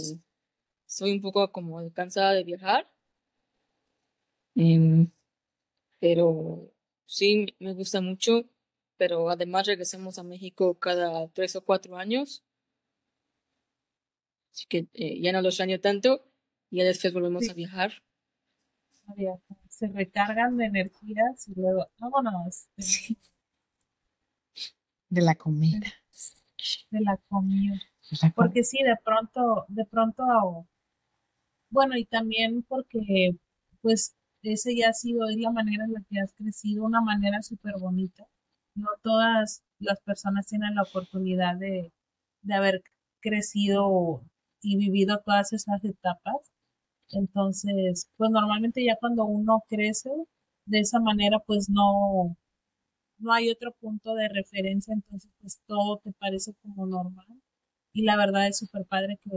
soy un poco como cansada de viajar. Em, pero sí me gusta mucho pero además regresamos a México cada tres o cuatro años. Así que eh, ya no los extraño tanto y ya después volvemos a viajar. Se recargan de energías y luego vámonos. De la comida. De la comida. Porque sí, de pronto, de pronto, bueno, y también porque, pues, ese ya ha sido, es la manera en la que has crecido, una manera súper bonita no todas las personas tienen la oportunidad de, haber crecido y vivido todas esas etapas. Entonces, pues normalmente ya cuando uno crece de esa manera, pues no, no hay otro punto de referencia, entonces pues todo te parece como normal. Y la verdad es súper padre que,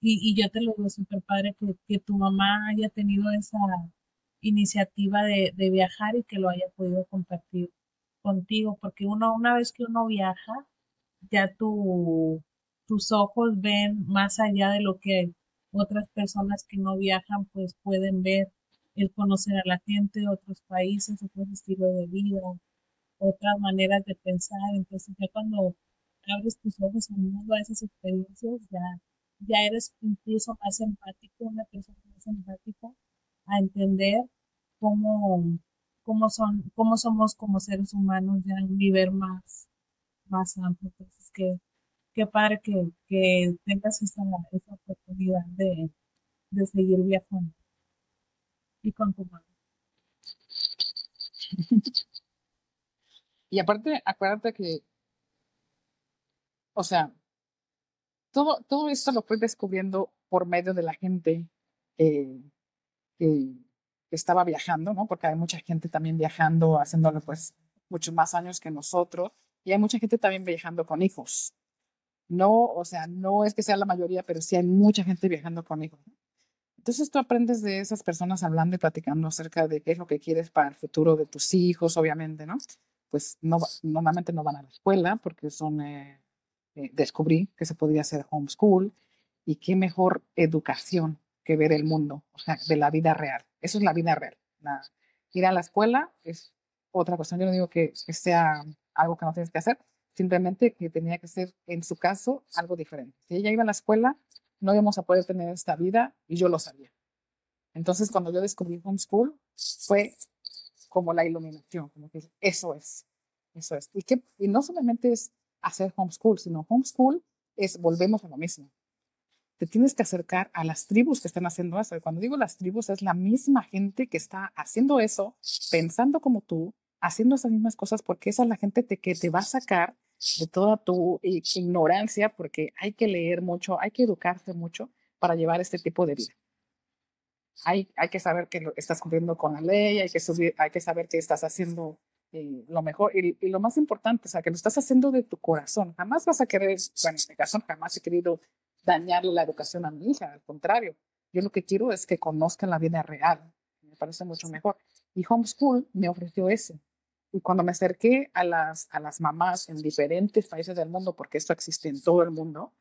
y, y, yo te lo digo, súper padre que, que, tu mamá haya tenido esa iniciativa de, de viajar y que lo haya podido compartir contigo, porque uno, una vez que uno viaja, ya tu, tus ojos ven más allá de lo que otras personas que no viajan pues pueden ver, el conocer a la gente de otros países, otros estilos de vida, otras maneras de pensar. Entonces ya cuando abres tus ojos al mundo, a esas experiencias, ya, ya eres incluso más empático, una persona más empática, a entender cómo, cómo son, cómo somos como seres humanos ya un nivel más, más amplio. Entonces, que qué padre que, que tengas esa, esa oportunidad de, de seguir viajando y con tu madre. Y aparte, acuérdate que, o sea, todo, todo esto lo fui descubriendo por medio de la gente que, que, estaba viajando, ¿no? Porque hay mucha gente también viajando, haciéndolo pues muchos más años que nosotros, y hay mucha gente también viajando con hijos. No, o sea, no es que sea la mayoría, pero sí hay mucha gente viajando con hijos. Entonces tú aprendes de esas personas hablando y platicando acerca de qué es lo que quieres para el futuro de tus hijos, obviamente, ¿no? Pues no, normalmente no van a la escuela porque son, eh, eh, descubrí que se podía hacer homeschool y qué mejor educación que ver el mundo, o sea, de la vida real. Eso es la vida real. ir a la escuela es otra cuestión. Yo no digo que sea algo que no tienes que hacer, simplemente que tenía que ser, en su caso, algo diferente. Si ella iba a la escuela, no íbamos a poder tener esta vida y yo lo sabía. Entonces, cuando yo descubrí homeschool, fue como la iluminación, como que eso es, eso es. Y, que, y no solamente es hacer homeschool, sino homeschool es, volvemos a lo mismo. Te tienes que acercar a las tribus que están haciendo eso. Y cuando digo las tribus, es la misma gente que está haciendo eso, pensando como tú, haciendo esas mismas cosas, porque esa es la gente que te va a sacar de toda tu ignorancia, porque hay que leer mucho, hay que educarse mucho para llevar este tipo de vida. Hay, hay que saber que estás cumpliendo con la ley, hay que, subir, hay que saber que estás haciendo eh, lo mejor y, y, lo más importante, o sea, que lo estás haciendo de tu corazón. Jamás vas a querer, bueno, en mi caso jamás he querido dañar la educación a mi hija, al contrario. Yo lo que quiero es que conozcan la vida real. Me parece mucho mejor. Y Homeschool me ofreció eso. Y cuando me acerqué a las, a las mamás en diferentes países del mundo, porque esto existe en todo el mundo,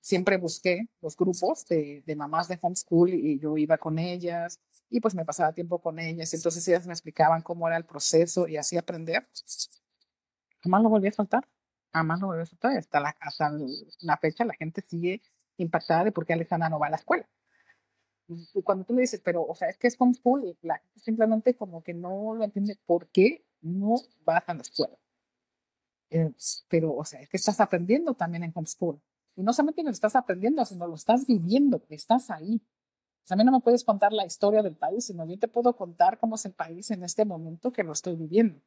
siempre busqué los grupos de, de, mamás de homeschool y yo iba con ellas y pues me pasaba tiempo con ellas. Entonces ellas me explicaban cómo era el proceso y así aprender. Jamás lo volví a soltar. Jamás lo volví a soltar. Hasta la, hasta la fecha la gente sigue impactada de por qué Alejandra no va a la escuela. Cuando tú le dices, pero, o sea, es que es homeschool, la gente simplemente como que no lo entiende por qué no vas a la escuela. Eh, pero, o sea, es que estás aprendiendo también en homeschool. Y no solamente lo estás aprendiendo, sino lo estás viviendo, estás ahí. O sea, a mí no me puedes contar la historia del país, sino yo te puedo contar cómo es el país en este momento que lo estoy viviendo.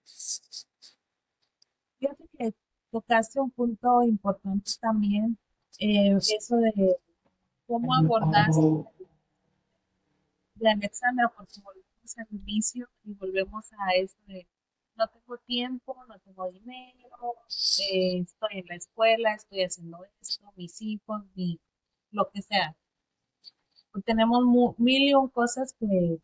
Fíjate que tocaste un punto importante también, eh, eso de cómo abordar de Alexandra, porque volvemos al inicio y volvemos a eso de no tengo tiempo, no tengo dinero, eh, estoy en la escuela, estoy haciendo esto, mis hijos, mi, lo que sea. tenemos mil y un cosas que,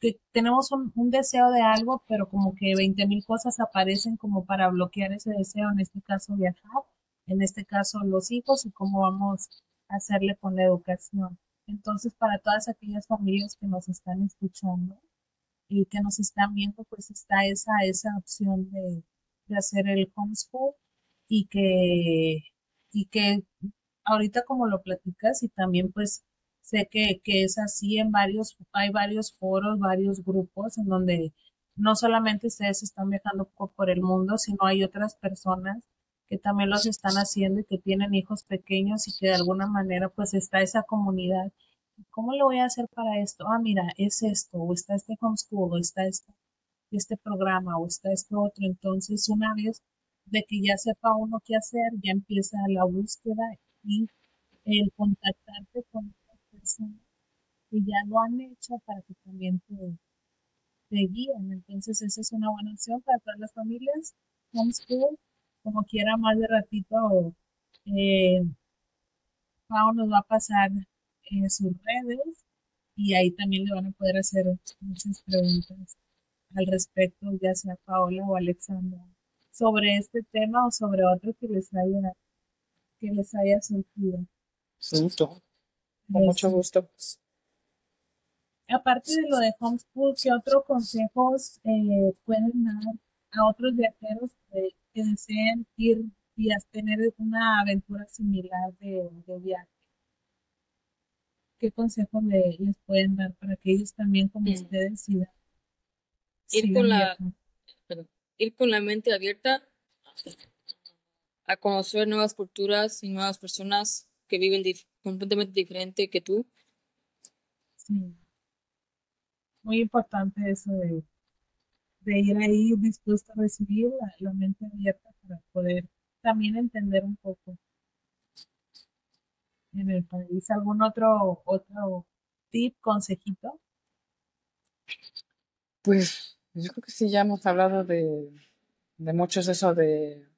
que tenemos un, deseo de algo, pero como que 20 mil cosas aparecen como para bloquear ese deseo, en este caso viajar, en este caso los hijos y cómo vamos a hacerle con la educación. Entonces, para todas aquellas familias que nos están escuchando y que nos están viendo, pues está esa, esa opción de, hacer el homeschool y que, y que ahorita como lo platicas y también pues sé que, que es así en varios, hay varios foros, varios grupos en donde no solamente ustedes están viajando por el mundo, sino hay otras personas que también los están haciendo y que tienen hijos pequeños y que de alguna manera pues está esa comunidad. ¿Cómo lo voy a hacer para esto? Ah, mira, es esto, o está este homeschool, o está este, este programa, o está este otro. Entonces, una vez de que ya sepa uno qué hacer, ya empieza la búsqueda y el contactarte con otras personas que ya lo han hecho para que también te, te guíen. Entonces, esa es una buena opción para todas las familias. Homeschool como quiera más de ratito, eh, Pau nos va a pasar en sus redes y ahí también le van a poder hacer muchas preguntas al respecto, ya sea Paola o Alexandra, sobre este tema o sobre otro que les haya, que les haya surgido. Con mucho gusto. Aparte de lo de homeschool, ¿qué otros consejos eh, pueden dar a otros viajeros que que deseen ir y tener una aventura similar de, viaje. ¿Qué consejos le, les pueden dar para que ellos también, como ustedes, sigan? Ir con, la, ir con la mente abierta a conocer nuevas culturas y nuevas personas que viven completamente diferente que tú. Sí. Muy importante eso de, de ir ahí dispuesto a recibir la, mente abierta para poder también entender un poco en el país. ¿Algún otro, otro tip, consejito? Pues yo creo que sí, ya hemos hablado de, de muchos eso de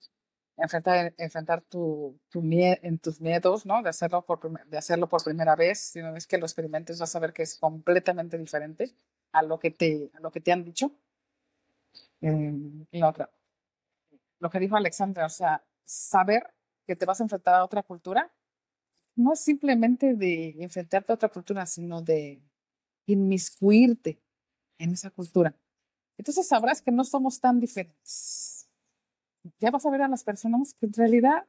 enfrentar, enfrentar tu, tu en tus miedos, ¿no? De hacerlo, por, de hacerlo por primera vez. Si no es que lo experimentes, vas a ver que es completamente diferente a lo que te, a lo que te han dicho. La otra, lo que dijo Alexandra, o sea, saber que te vas a enfrentar a otra cultura, no es simplemente de enfrentarte a otra cultura, sino de inmiscuirte en esa cultura. Entonces sabrás que no somos tan diferentes. Ya vas a ver a las personas que en realidad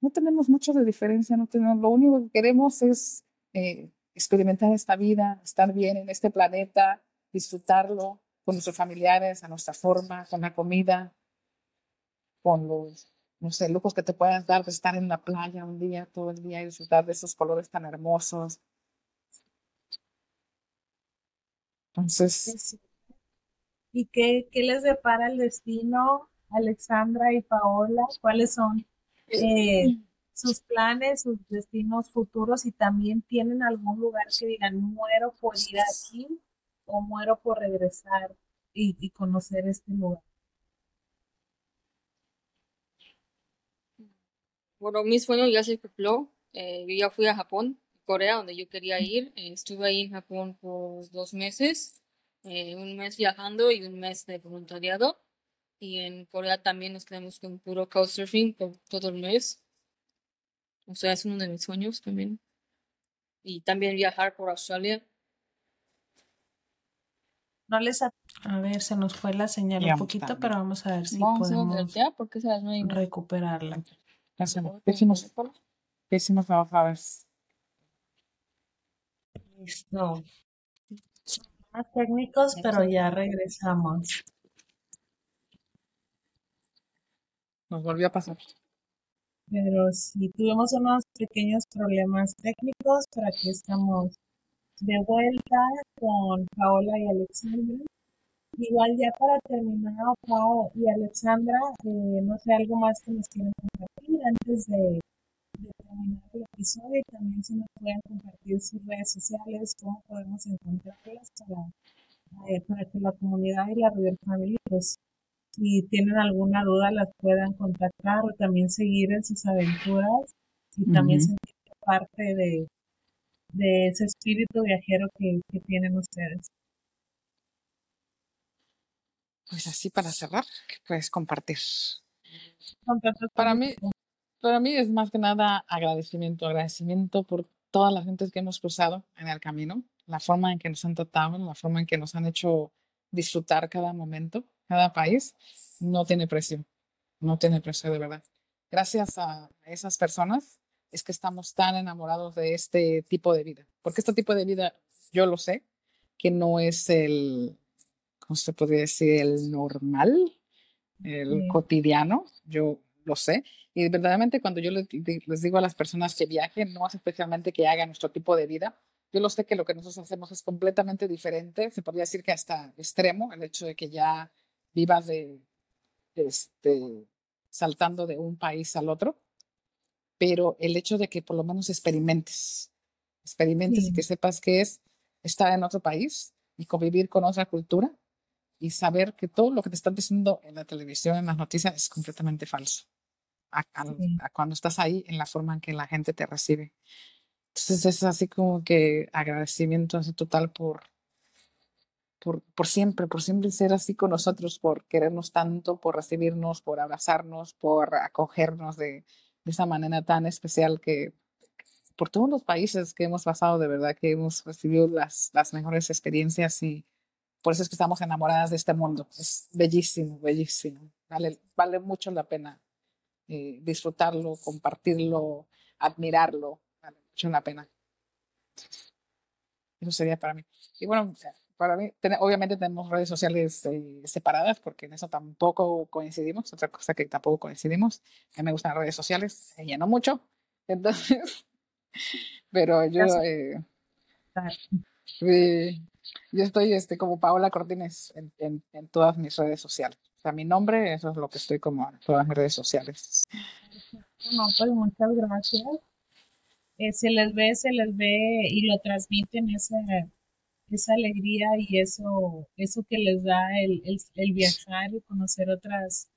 no tenemos mucho de diferencia, no tenemos, lo único que queremos es eh, experimentar esta vida, estar bien en este planeta, disfrutarlo con nuestros familiares, a nuestra forma, con la comida, con los, no sé, lujos que te puedas dar de estar en la playa un día, todo el día y disfrutar de esos colores tan hermosos. Entonces, ¿Y qué, qué les depara el destino, Alexandra y Paola? ¿Cuáles son eh, sus planes, sus destinos futuros? Y también tienen algún lugar que digan, muero por ir aquí o muero por regresar y, conocer este lugar. Bueno, mi sueño ya se cumplió. Eh, yo ya fui a Japón, Corea, donde yo quería ir. Eh, estuve ahí en Japón por dos meses. Eh, un mes viajando y un mes de voluntariado. Y en Corea también nos quedamos con puro couchsurfing por todo el mes. O sea, es uno de mis sueños también. Y también viajar por Australia. No les a... ver, se nos fue la señal un poquito, pero vamos a ver si podemos ya, porque recuperarla. ¿Qué hicimos? ¿Qué hicimos la vez? Listo técnicos, pero ya regresamos. Nos volvió a pasar. Pero sí, tuvimos unos pequeños problemas técnicos, pero aquí estamos de vuelta con Paola y Alexandra. Igual ya para terminar, Paola y Alexandra, eh, no sé, algo más que nos quieren compartir antes de de terminar el episodio y también si nos pueden compartir sus redes sociales, cómo podemos encontrarlas para, eh, para que la comunidad y la River Family, pues, si tienen alguna duda, las puedan contactar o también seguir en sus aventuras y también sentir parte de, de ese espíritu viajero que, que tienen ustedes. Pues así para cerrar, que puedes compartir? Para mí, para mí es más que nada agradecimiento, agradecimiento por todas las gentes que hemos cruzado en el camino, la forma en que nos han tratado, la forma en que nos han hecho disfrutar cada momento, cada país, no tiene precio, no tiene precio de verdad. Gracias a esas personas es que estamos tan enamorados de este tipo de vida, porque este tipo de vida, yo lo sé, que no es el, ¿cómo se podría decir? El normal, el cotidiano. Yo lo sé. Y verdaderamente cuando yo les, digo a las personas que viajen, no es especialmente que hagan nuestro tipo de vida, yo lo sé que lo que nosotros hacemos es completamente diferente, se podría decir que hasta extremo, el hecho de que ya vivas de, este, saltando de un país al otro, pero el hecho de que por lo menos experimentes, experimentes y que sepas que es estar en otro país y convivir con otra cultura y saber que todo lo que te están diciendo en la televisión, en las noticias, es completamente falso a, cuando estás ahí en la forma en que la gente te recibe. Entonces es así como que agradecimiento así total por, por, por siempre, por siempre ser así con nosotros, por querernos tanto, por recibirnos, por abrazarnos, por acogernos de, de esa manera tan especial que por todos los países que hemos pasado, de verdad que hemos recibido las, las mejores experiencias y por eso es que estamos enamoradas de este mundo. Es bellísimo, bellísimo. vale, vale mucho la pena eh, disfrutarlo, compartirlo, admirarlo, vale mucho la pena. Eso sería para mí. Y bueno, para mí, obviamente tenemos redes sociales eh, separadas porque en eso tampoco coincidimos, otra cosa que tampoco coincidimos. A mí me gustan las redes sociales, ella no mucho, <laughs> entonces, pero yo, eh, yo estoy este, como Paola Cortines en, en, en, todas mis redes sociales. O sea, mi nombre, eso es lo que estoy como en todas mis redes sociales. No, pues muchas gracias. Eh, se les ve, se les ve y lo transmiten ese esa alegría y eso, eso que les da el, el, viajar y conocer otras,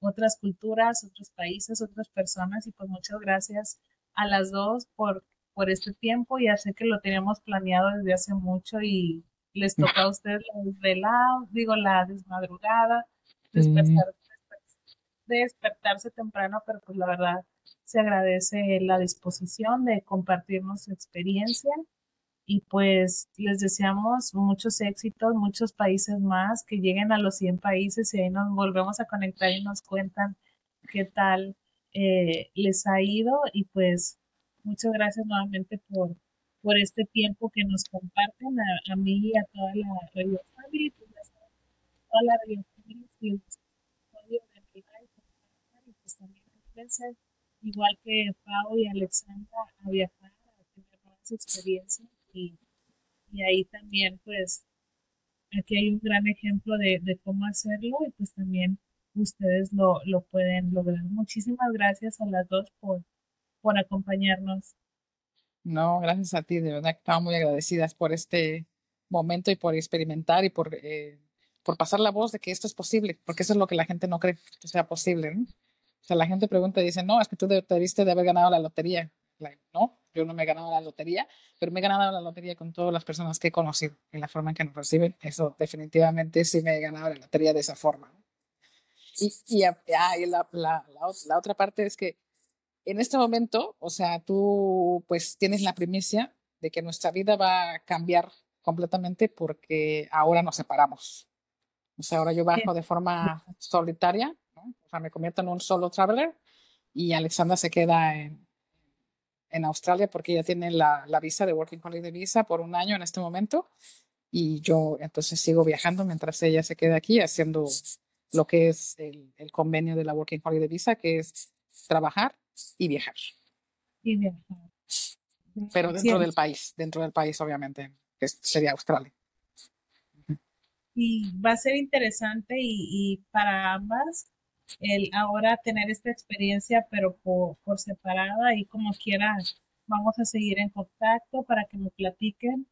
otras culturas, otros países, otras personas. Y pues muchas gracias a las dos por, por este tiempo. Ya sé que lo teníamos planeado desde hace mucho y les toca a ustedes la desvelada, digo, la desmadrugada, despertar, despertarse temprano, pero pues la verdad se agradece la disposición de compartirnos su experiencia y pues les deseamos muchos éxitos, muchos países más, que lleguen a los 100 países y ahí nos volvemos a conectar y nos cuentan qué tal eh, les ha ido. Y pues muchas gracias nuevamente por, por este tiempo que nos comparten a, mí y a toda la Radio Family, pues, toda la Radio Family y pues también igual que Pau y Alexandra a viajar, a tener nuevas experiencias y, ahí también, pues, aquí hay un gran ejemplo de, cómo hacerlo y pues también ustedes lo, lo, pueden lograr. Muchísimas gracias a las dos por, por acompañarnos. No, gracias a ti, de verdad estamos muy agradecidas por este momento y por experimentar y por, eh, por pasar la voz de que esto es posible, porque eso es lo que la gente no cree que sea posible. O sea, la gente pregunta y dice, no, es que tú debiste de haber ganado la lotería. no, yo no me he ganado la lotería, pero me he ganado la lotería con todas las personas que he conocido y la forma en que nos reciben. Eso definitivamente sí me he ganado la lotería de esa forma. Y, y, ah, la, la, la, otra parte es que en este momento, o sea, tú pues tienes la primicia de que nuestra vida va a cambiar completamente porque ahora nos separamos. O sea, ahora yo bajo de forma solitaria, ¿no? o sea, me convierto en un solo traveler y Alexandra se queda en, en Australia porque ella tiene la, la visa de Working Holiday Visa por un año en este momento y yo entonces sigo viajando mientras ella se queda aquí haciendo lo que es el, el convenio de la Working Holiday Visa, que es trabajar y viajar. Y viajar. Pero dentro del país, dentro del país obviamente, que sería Australia. Y va a ser interesante y, y para ambas el ahora tener esta experiencia, pero por, por separada y como quiera, vamos a seguir en contacto para que me platiquen,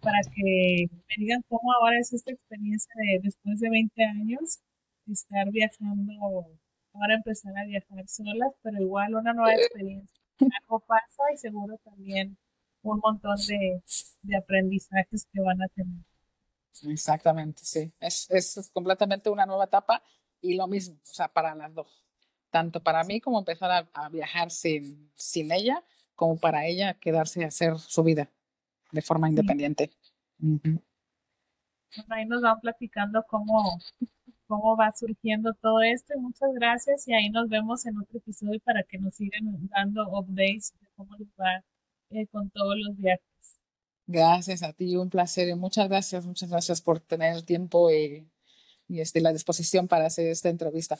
para que me digan cómo ahora es esta experiencia de después de 20 años, estar viajando, ahora empezar a viajar solas, pero igual una nueva experiencia. Algo pasa y seguro también un montón de, de aprendizajes que van a tener. Exactamente, sí. Es, es completamente una nueva etapa y lo mismo, o sea, para las dos. Tanto para mí como empezar a, viajar sin, sin ella, como para ella quedarse a hacer su vida de forma independiente. ahí nos van platicando cómo, cómo va surgiendo todo esto. Y muchas gracias y ahí nos vemos en otro episodio para que nos sigan dando updates de cómo les va eh, con todos los viajes. Gracias a ti, un placer y muchas gracias, muchas gracias por tener tiempo y y este, la disposición para hacer esta entrevista.